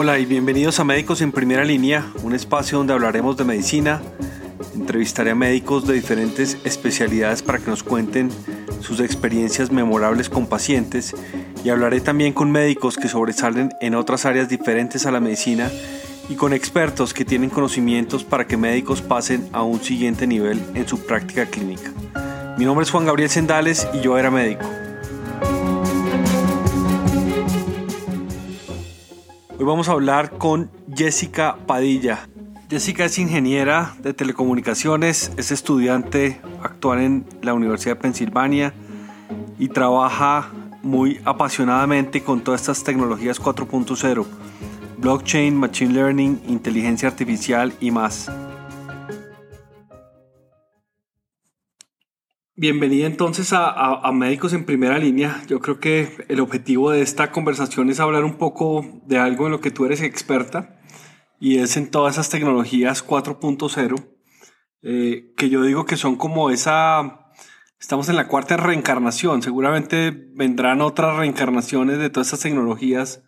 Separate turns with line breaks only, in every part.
Hola y bienvenidos a Médicos en Primera Línea, un espacio donde hablaremos de medicina. Entrevistaré a médicos de diferentes especialidades para que nos cuenten sus experiencias memorables con pacientes y hablaré también con médicos que sobresalen en otras áreas diferentes a la medicina y con expertos que tienen conocimientos para que médicos pasen a un siguiente nivel en su práctica clínica. Mi nombre es Juan Gabriel Sendales y yo era médico. Hoy vamos a hablar con Jessica Padilla. Jessica es ingeniera de telecomunicaciones, es estudiante actual en la Universidad de Pensilvania y trabaja muy apasionadamente con todas estas tecnologías 4.0 blockchain, machine learning, inteligencia artificial y más. Bienvenida entonces a, Médicos en Primera Línea. Yo creo que el objetivo de esta conversación es hablar un poco de algo en lo que tú eres experta y es en todas esas tecnologías 4.0 eh, que yo digo que son como esa... Estamos en la cuarta reencarnación. Seguramente vendrán otras reencarnaciones de todas estas tecnologías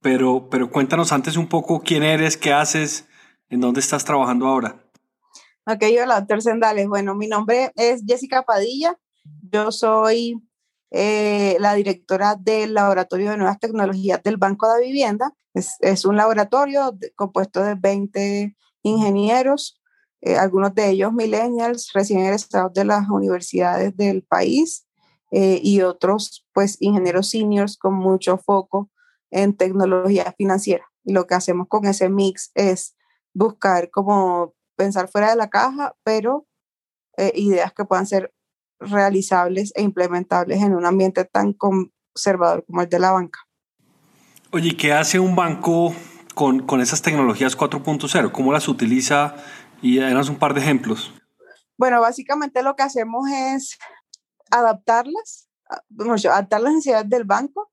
pero, pero cuéntanos antes un poco quién eres, qué haces, en dónde estás trabajando ahora.
Ok, hola, doctor Sendales. Bueno, mi nombre es Jessica Padilla. Yo soy eh, la directora del Laboratorio de Nuevas Tecnologías del Banco de Vivienda. Es, un laboratorio compuesto de 20 ingenieros, eh, algunos de ellos millennials, recién egresados de las universidades del país, eh, y otros, pues, ingenieros seniors con mucho foco en tecnología financiera. Y lo que hacemos con ese mix es buscar como pensar fuera de la caja, pero eh, ideas que puedan ser realizables e implementables en un ambiente tan conservador como el de la banca.
Oye, ¿qué hace un banco con, con esas tecnologías 4.0? ¿Cómo las utiliza? Y además un par de ejemplos.
Bueno, básicamente lo que hacemos es adaptarlas, adaptar las necesidades del banco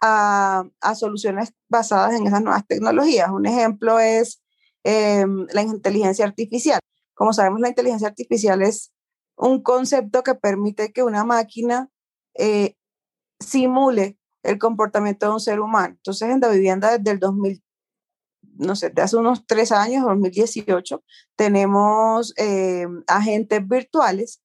a, soluciones basadas en esas nuevas tecnologías. Un ejemplo es em, la inteligencia artificial. Como sabemos, la inteligencia artificial es un concepto que permite que una máquina eh, simule el comportamiento de un ser humano. Entonces, en la vivienda desde el 2000, no sé, hace unos tres años, 2018, tenemos em, agentes virtuales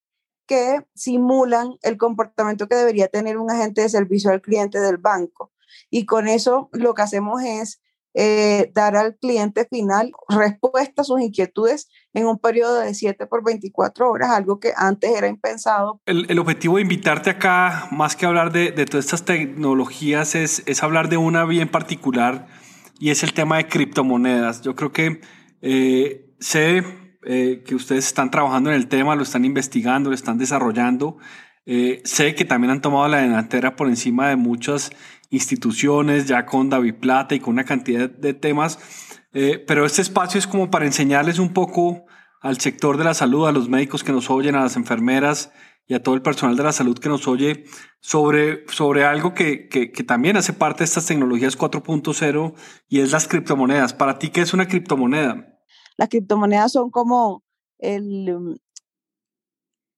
que simulan el comportamiento que debería tener un agente de servicio al cliente del banco. Y con eso lo que hacemos es eh, dar al cliente final respuesta a sus inquietudes en un periodo de 7 por 24 horas, algo que antes era impensado.
El, el objetivo de invitarte acá, más que hablar de, de todas estas tecnologías, es, es, hablar de una bien particular y es el tema de criptomonedas. Yo creo que eh, sé eh, que ustedes están trabajando en el tema, lo están investigando, lo están desarrollando. Eh, sé que también han tomado la delantera por encima de muchas instituciones, ya con David Plata y con una cantidad de temas, eh, pero este espacio es como para enseñarles un poco al sector de la salud, a los médicos que nos oyen, a las enfermeras y a todo el personal de la salud que nos oye sobre, sobre algo que, que, también hace parte de estas tecnologías 4.0 y es las criptomonedas. Para ti, ¿qué es una criptomoneda?
Las criptomonedas son como el,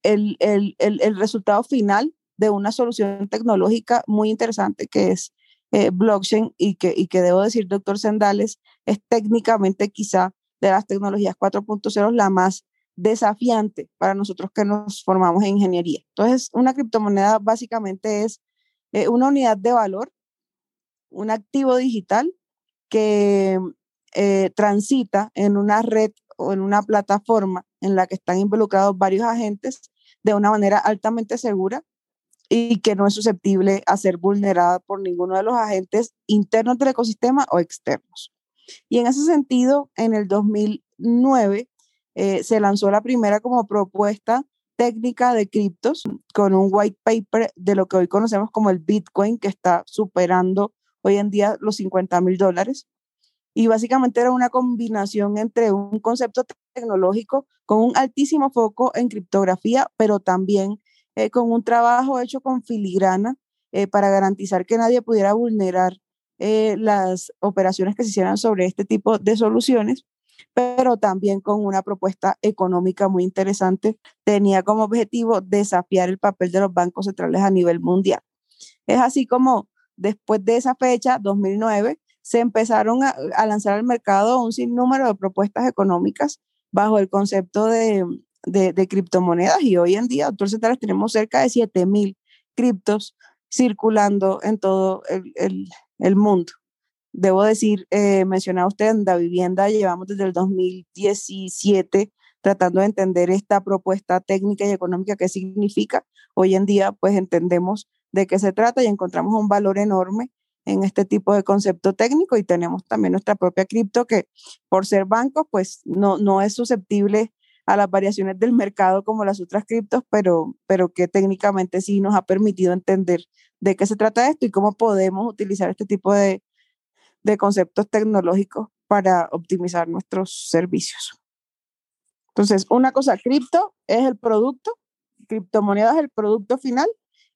el, el, el, resultado final de una solución tecnológica muy interesante que es eh, blockchain y que, y que debo decir, doctor Sendales, es técnicamente quizá de las tecnologías 4.0 la más desafiante para nosotros que nos formamos en ingeniería. Entonces, una criptomoneda básicamente es eh, una unidad de valor, un activo digital que eh, transita en una red o en una plataforma en la que están involucrados varios agentes de una manera altamente segura y que no es susceptible a ser vulnerada por ninguno de los agentes internos del ecosistema o externos. Y en ese sentido, en el 2009 eh, se lanzó la primera como propuesta técnica de criptos con un white paper de lo que hoy conocemos como el Bitcoin, que está superando hoy en día los 50 mil dólares y básicamente era una combinación entre un concepto tecnológico con un altísimo foco en criptografía, pero también eh, con un trabajo hecho con filigrana eh, para garantizar que nadie pudiera vulnerar eh, las operaciones que se hicieran sobre este tipo de soluciones, pero también con una propuesta económica muy interesante. Tenía como objetivo desafiar el papel de los bancos centrales a nivel mundial. Es así como después de esa fecha, 2009, se empezaron a, lanzar al mercado un sinnúmero de propuestas económicas bajo el concepto de, de, criptomonedas y hoy en día, doctor Centrales, tenemos cerca de 7000 criptos circulando en todo el, el, mundo. Debo decir, eh, mencionaba usted en la vivienda, llevamos desde el 2017 tratando de entender esta propuesta técnica y económica, qué significa. Hoy en día, pues entendemos de qué se trata y encontramos un valor enorme en este tipo de concepto técnico y tenemos también nuestra propia cripto que por ser banco, pues no, no es susceptible a las variaciones del mercado como las otras criptos, pero, pero que técnicamente sí nos ha permitido entender de qué se trata esto y cómo podemos utilizar este tipo de, de conceptos tecnológicos para optimizar nuestros servicios. Entonces, una cosa, cripto es el producto, criptomonedas es el producto final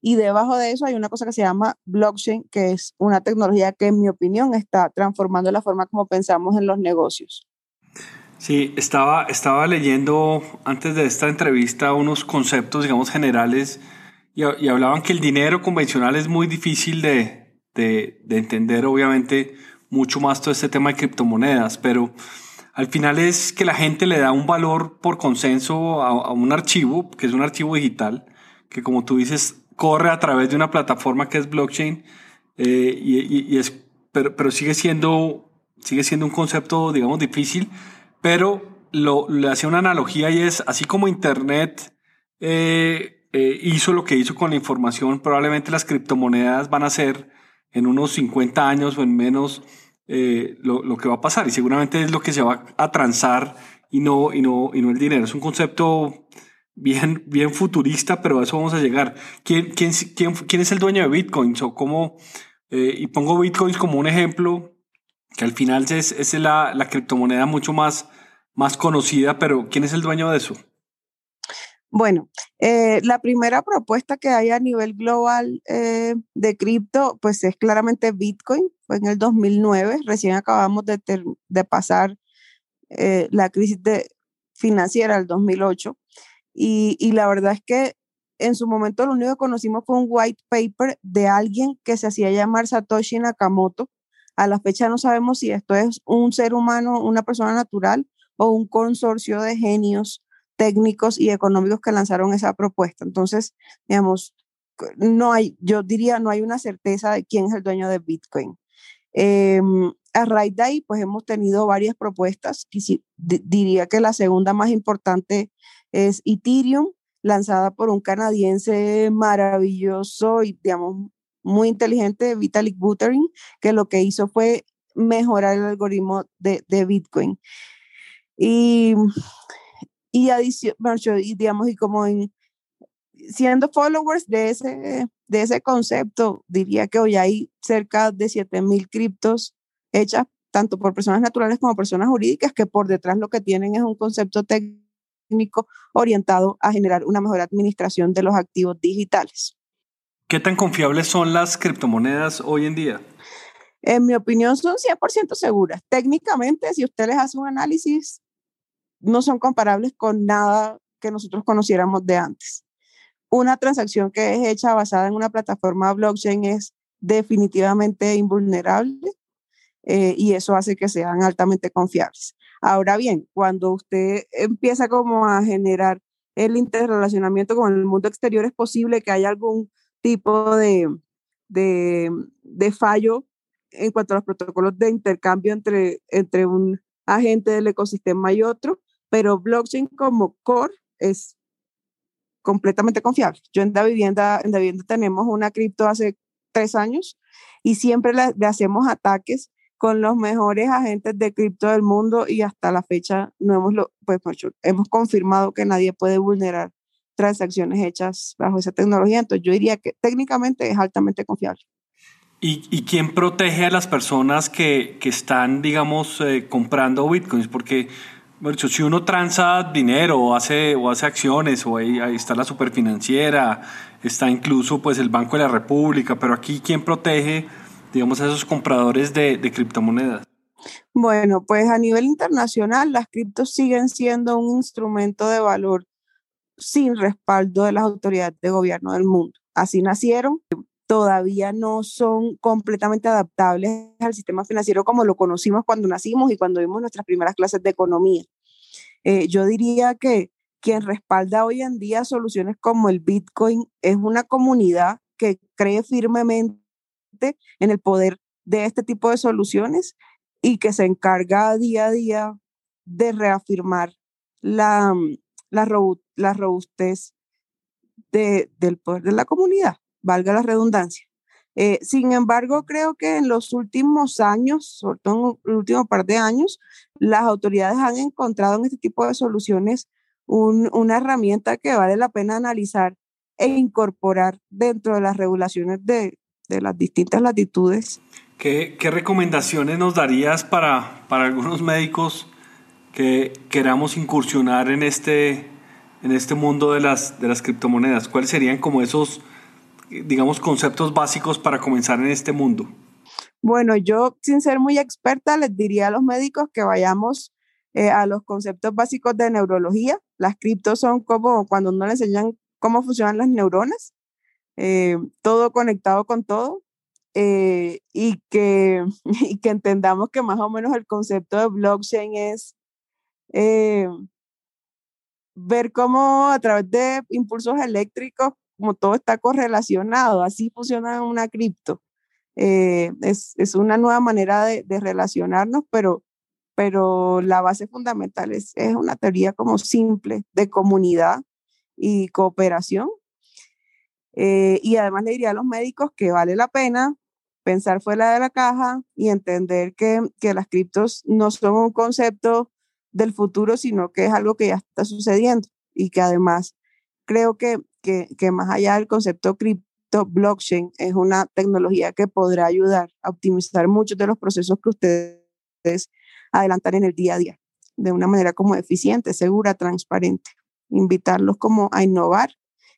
y debajo de eso hay una cosa que se llama blockchain, que es una tecnología que en mi opinión está transformando la forma como pensamos en los negocios.
Sí, estaba, estaba leyendo antes de esta entrevista unos conceptos, digamos, generales y, hablaban que el dinero convencional es muy difícil de, de, entender, obviamente, mucho más todo este tema de criptomonedas, pero al final es que la gente le da un valor por consenso a, un archivo, que es un archivo digital, que como tú dices, corre a través de una plataforma que es blockchain, eh, y, y, es, pero, pero sigue, siendo, sigue siendo un concepto, digamos, difícil pero lo, le hacía una analogía y es, así como Internet eh, eh, hizo lo que hizo con la información, probablemente las criptomonedas van a ser en unos 50 años o en menos eh, lo, lo, que va a pasar y seguramente es lo que se va a transar y no, y no, y no el dinero. Es un concepto bien, bien futurista, pero a eso vamos a llegar. ¿Quién, quién, quién, quién es el dueño de Bitcoins o cómo? y pongo Bitcoins como un ejemplo que al final es, es la, la, criptomoneda mucho más, más conocida, pero ¿quién es el dueño de eso?
Bueno, eh, la primera propuesta que hay a nivel global eh, de cripto, pues es claramente Bitcoin, fue en el 2009, recién acabamos de, pasar eh, la crisis de, financiera del 2008, y, y la verdad es que en su momento lo único que conocimos fue un white paper de alguien que se hacía llamar Satoshi Nakamoto, a la fecha no sabemos si esto es un ser humano, una persona natural o un consorcio de genios técnicos y económicos que lanzaron esa propuesta. Entonces, digamos, no hay, yo diría, no hay una certeza de quién es el dueño de Bitcoin. Em, a raíz de pues hemos tenido varias propuestas. diría que la segunda más importante es Ethereum, lanzada por un canadiense maravilloso y, digamos, muy inteligente, Vitalik Buterin, que lo que hizo fue mejorar el algoritmo de, de Bitcoin. Y, y, y digamos, y como en, siendo followers de ese, de ese concepto, diría que hoy hay cerca de 7000 criptos hechas tanto por personas naturales como personas jurídicas, que por detrás lo que tienen es un concepto técnico orientado a generar una mejor administración de los activos digitales.
¿Qué tan confiables son las criptomonedas hoy en día?
En mi opinión son 100% seguras. Técnicamente, si usted les hace un análisis, no son comparables con nada que nosotros conociéramos de antes. Una transacción que es hecha basada en una plataforma blockchain es definitivamente invulnerable eh, y eso hace que sean altamente confiables. Ahora bien, cuando usted empieza como a generar el interrelacionamiento con el mundo exterior, es posible que haya algún tipo de, de, de, fallo en cuanto a los protocolos de intercambio entre, entre un agente del ecosistema y otro, pero blockchain como core es completamente confiable. Yo en la vivienda, en la vivienda tenemos una cripto hace tres años y siempre le, hacemos ataques con los mejores agentes de cripto del mundo y hasta la fecha no hemos, lo, pues, hemos confirmado que nadie puede vulnerar transacciones hechas bajo esa tecnología. Entonces yo diría que técnicamente es altamente confiable.
¿Y, y quién protege a las personas que, que están, digamos, eh, comprando bitcoins? Porque bueno, si uno transa dinero o hace, o hace acciones, o ahí, está la superfinanciera, está incluso pues el Banco de la República, pero aquí ¿quién protege, digamos, a esos compradores de, de criptomonedas?
Bueno, pues a nivel internacional las criptos siguen siendo un instrumento de valor sin respaldo de las autoridades de gobierno del mundo. Así nacieron todavía no son completamente adaptables al sistema financiero como lo conocimos cuando nacimos y cuando vimos nuestras primeras clases de economía. Eh, yo diría que quien respalda hoy en día soluciones como el Bitcoin es una comunidad que cree firmemente en el poder de este tipo de soluciones y que se encarga día a día de reafirmar la, la, robustez del poder de la comunidad, valga la redundancia. Eh, sin embargo, creo que en los últimos años, sobre todo en el último par de años, las autoridades han encontrado en este tipo de soluciones una herramienta que vale la pena analizar e incorporar dentro de las regulaciones de, de las distintas latitudes.
¿Qué, ¿Qué, recomendaciones nos darías para, para algunos médicos que queramos incursionar en este, en este mundo de las, de las criptomonedas? ¿Cuáles serían como esos, digamos, conceptos básicos para comenzar en este mundo?
Bueno, yo sin ser muy experta les diría a los médicos que vayamos eh, a los conceptos básicos de neurología. Las criptos son como cuando uno le enseñan cómo funcionan las neuronas, eh, todo conectado con todo, eh, y, que, y que entendamos que más o menos el concepto de blockchain es ver cómo a través de impulsos eléctricos, como todo está correlacionado, así funciona una cripto. es, es, una nueva manera de, de relacionarnos, pero pero la base fundamental es, es una teoría como simple de comunidad y cooperación. Eh, y además le diría a los médicos que vale la pena pensar fuera de la caja y entender que, que las criptos no son un concepto del futuro, sino que es algo que ya está sucediendo y que además creo que, que, que más allá del concepto cripto, blockchain es una tecnología que podrá ayudar a optimizar muchos de los procesos que ustedes adelantar en el día a día de una manera como eficiente, segura, transparente. Invitarlos como a innovar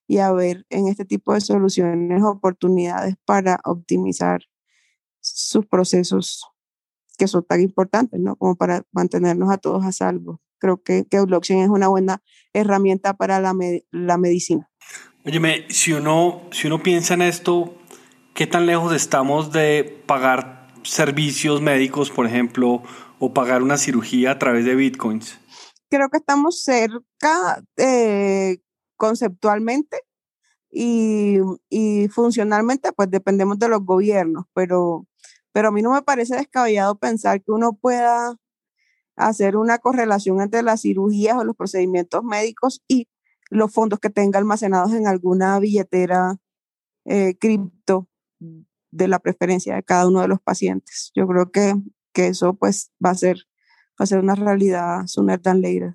y a ver en este tipo de soluciones oportunidades para optimizar sus procesos que son tan importantes, ¿no? Como para mantenernos a todos a salvo. Creo que, que blockchain es una buena herramienta para la, la medicina.
Óyeme, si uno, si uno piensa en esto, ¿qué tan lejos estamos de pagar servicios médicos, por ejemplo, o pagar una cirugía a través de bitcoins?
Creo que estamos cerca eh, conceptualmente y, y, funcionalmente, pues dependemos de los gobiernos, pero, pero a mí no me parece descabellado pensar que uno pueda hacer una correlación entre las cirugías o los procedimientos médicos y los fondos que tenga almacenados en alguna billetera eh, cripto de la preferencia de cada uno de los pacientes. Yo creo que que eso pues va a ser, va a ser una realidad sooner than later.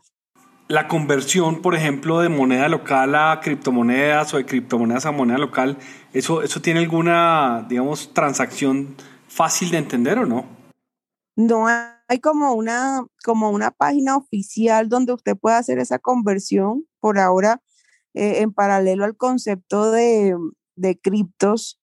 La conversión, por ejemplo, de moneda local a criptomonedas o de criptomonedas a moneda local, ¿eso, eso tiene alguna, digamos, transacción fácil de entender o no?
No hay como una, como una página oficial donde usted pueda hacer esa conversión. Por ahora, eh, en paralelo al concepto de, de criptos,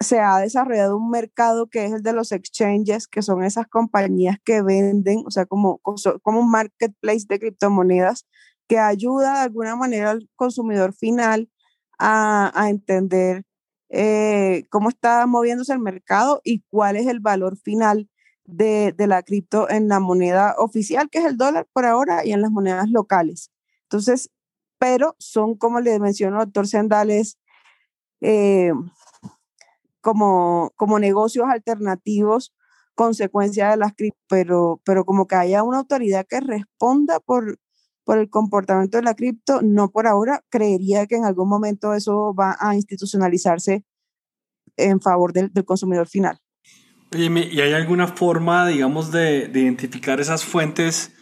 se ha desarrollado un mercado que es el de los exchanges, que son esas compañías que venden, o sea, como, como un marketplace de criptomonedas que ayuda de alguna manera al consumidor final a, a entender eh, cómo está moviéndose el mercado y cuál es el valor final de, de, la cripto en la moneda oficial, que es el dólar por ahora, y en las monedas locales. Entonces, pero son, como le mencionó el doctor Sendales, eh, como, como negocios alternativos consecuencia de las cripto, pero, pero como que haya una autoridad que responda por, por el comportamiento de la cripto, no por ahora, creería que en algún momento eso va a institucionalizarse en favor del, del consumidor final.
Oye, ¿y hay alguna forma, digamos, de, de, identificar esas fuentes,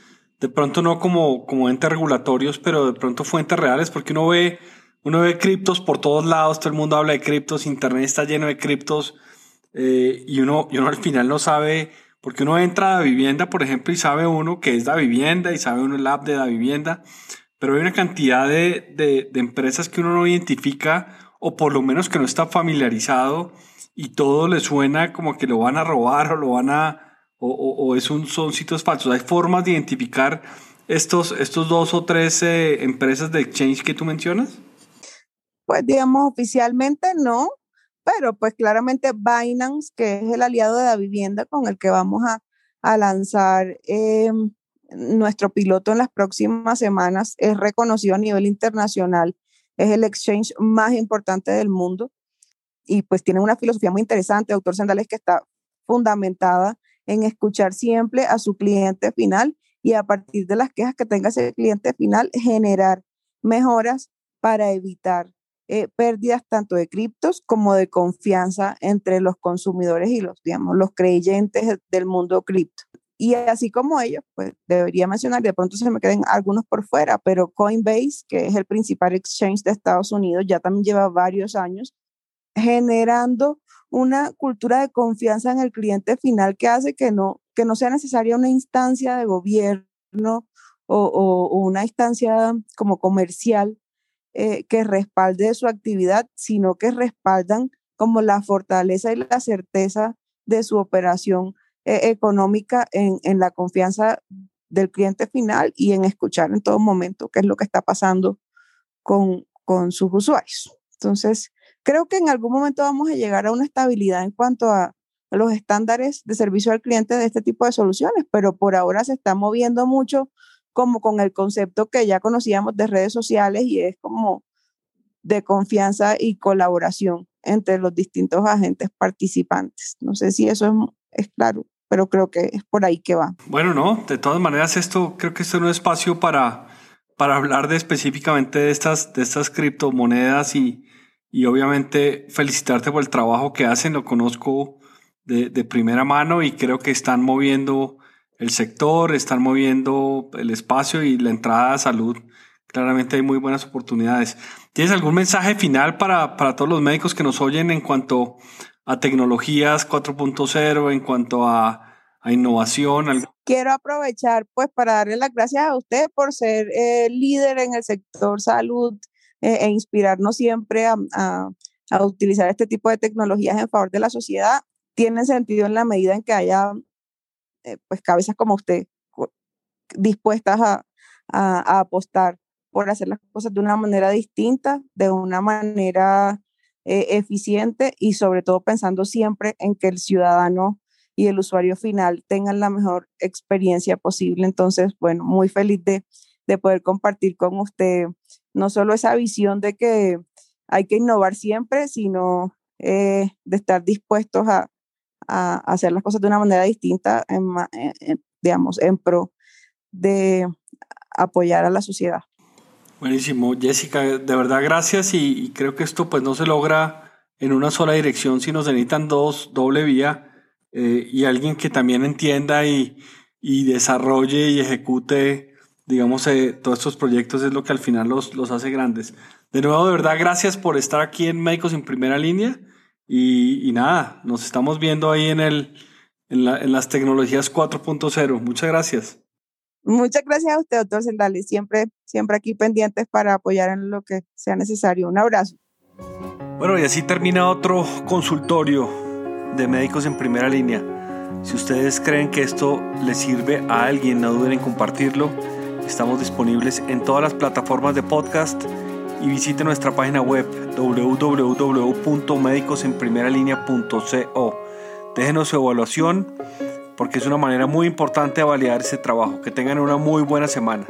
de pronto no como, como entes regulatorios, pero de pronto fuentes reales? Porque uno ve uno ve criptos por todos lados, todo el mundo habla de criptos, Internet está lleno de criptos eh, y, uno, y uno al final no sabe, porque uno entra a la vivienda, por ejemplo, y sabe uno que es la vivienda y sabe uno el app de la vivienda, pero hay una cantidad de, de, empresas que uno no identifica o por lo menos que no está familiarizado y todo le suena como que lo van a robar o lo van a, o, o, o es un, son sitios falsos. Hay formas de identificar estos, estos dos o tres eh, empresas de exchange que tú mencionas.
pues digamos oficialmente no, pero pues claramente Binance, que es el aliado de la vivienda con el que vamos a, lanzar em, nuestro piloto en las próximas semanas, es reconocido a nivel internacional, es el exchange más importante del mundo y pues tiene una filosofía muy interesante, doctor Sandales, que está fundamentada en escuchar siempre a su cliente final y a partir de las quejas que tenga ese cliente final, generar mejoras para evitar eh, pérdidas tanto de criptos como de confianza entre los consumidores y los, digamos, los creyentes del mundo cripto. Y así como ellos, pues debería mencionar, de pronto se me queden algunos por fuera, pero Coinbase, que es el principal exchange de Estados Unidos, ya también lleva varios años generando una cultura de confianza en el cliente final que hace que no, que no sea necesaria una instancia de gobierno o, o una instancia como comercial eh, que respalde su actividad, sino que respaldan como la fortaleza y la certeza de su operación eh, económica en, en, la confianza del cliente final y en escuchar en todo momento qué es lo que está pasando con, con sus usuarios. Entonces, creo que en algún momento vamos a llegar a una estabilidad en cuanto a los estándares de servicio al cliente de este tipo de soluciones, pero por ahora se está moviendo mucho como con el concepto que ya conocíamos de redes sociales y es como de confianza y colaboración entre los distintos agentes participantes. No sé si eso es, claro, pero creo que es por ahí que va.
Bueno, no, de todas maneras esto creo que es un espacio para, para hablar de específicamente de estas, de estas criptomonedas y, y obviamente felicitarte por el trabajo que hacen, lo conozco de, de primera mano y creo que están moviendo el sector, están moviendo el espacio y la entrada a salud. Claramente hay muy buenas oportunidades. ¿Tienes algún mensaje final para, para todos los médicos que nos oyen en cuanto a tecnologías 4.0, en cuanto a, a, innovación?
Quiero aprovechar pues para darle las gracias a usted por ser eh, líder en el sector salud eh, e inspirarnos siempre a, a, a utilizar este tipo de tecnologías en favor de la sociedad. Tiene sentido en la medida en que haya eh, pues cabezas como usted dispuestas a, a, apostar por hacer las cosas de una manera distinta, de una manera eh, eficiente y sobre todo pensando siempre en que el ciudadano y el usuario final tengan la mejor experiencia posible. Entonces, bueno, muy feliz de, de poder compartir con usted no solo esa visión de que hay que innovar siempre, sino eh, de estar dispuestos a, a, hacer las cosas de una manera distinta, en, digamos, en pro de apoyar a la sociedad.
Buenísimo, Jessica, de verdad gracias y, creo que esto pues no se logra en una sola dirección, sino se necesitan dos, doble vía eh, y alguien que también entienda y, y desarrolle y ejecute, digamos, eh, todos estos proyectos es lo que al final los, los hace grandes. De nuevo, de verdad, gracias por estar aquí en Médicos en Primera Línea. Y, nada, nos estamos viendo ahí en, el, en, la, en las tecnologías 4.0. Muchas gracias.
Muchas gracias a usted, doctor Sendales. Siempre, siempre aquí pendientes para apoyar en lo que sea necesario. Un abrazo.
Bueno, y así termina otro consultorio de médicos en primera línea. Si ustedes creen que esto les sirve a alguien, no duden en compartirlo. Estamos disponibles en todas las plataformas de podcast y visite nuestra página web www.medicosenprimeralinea.co. Déjenos su evaluación porque es una manera muy importante de validar ese trabajo. Que tengan una muy buena semana.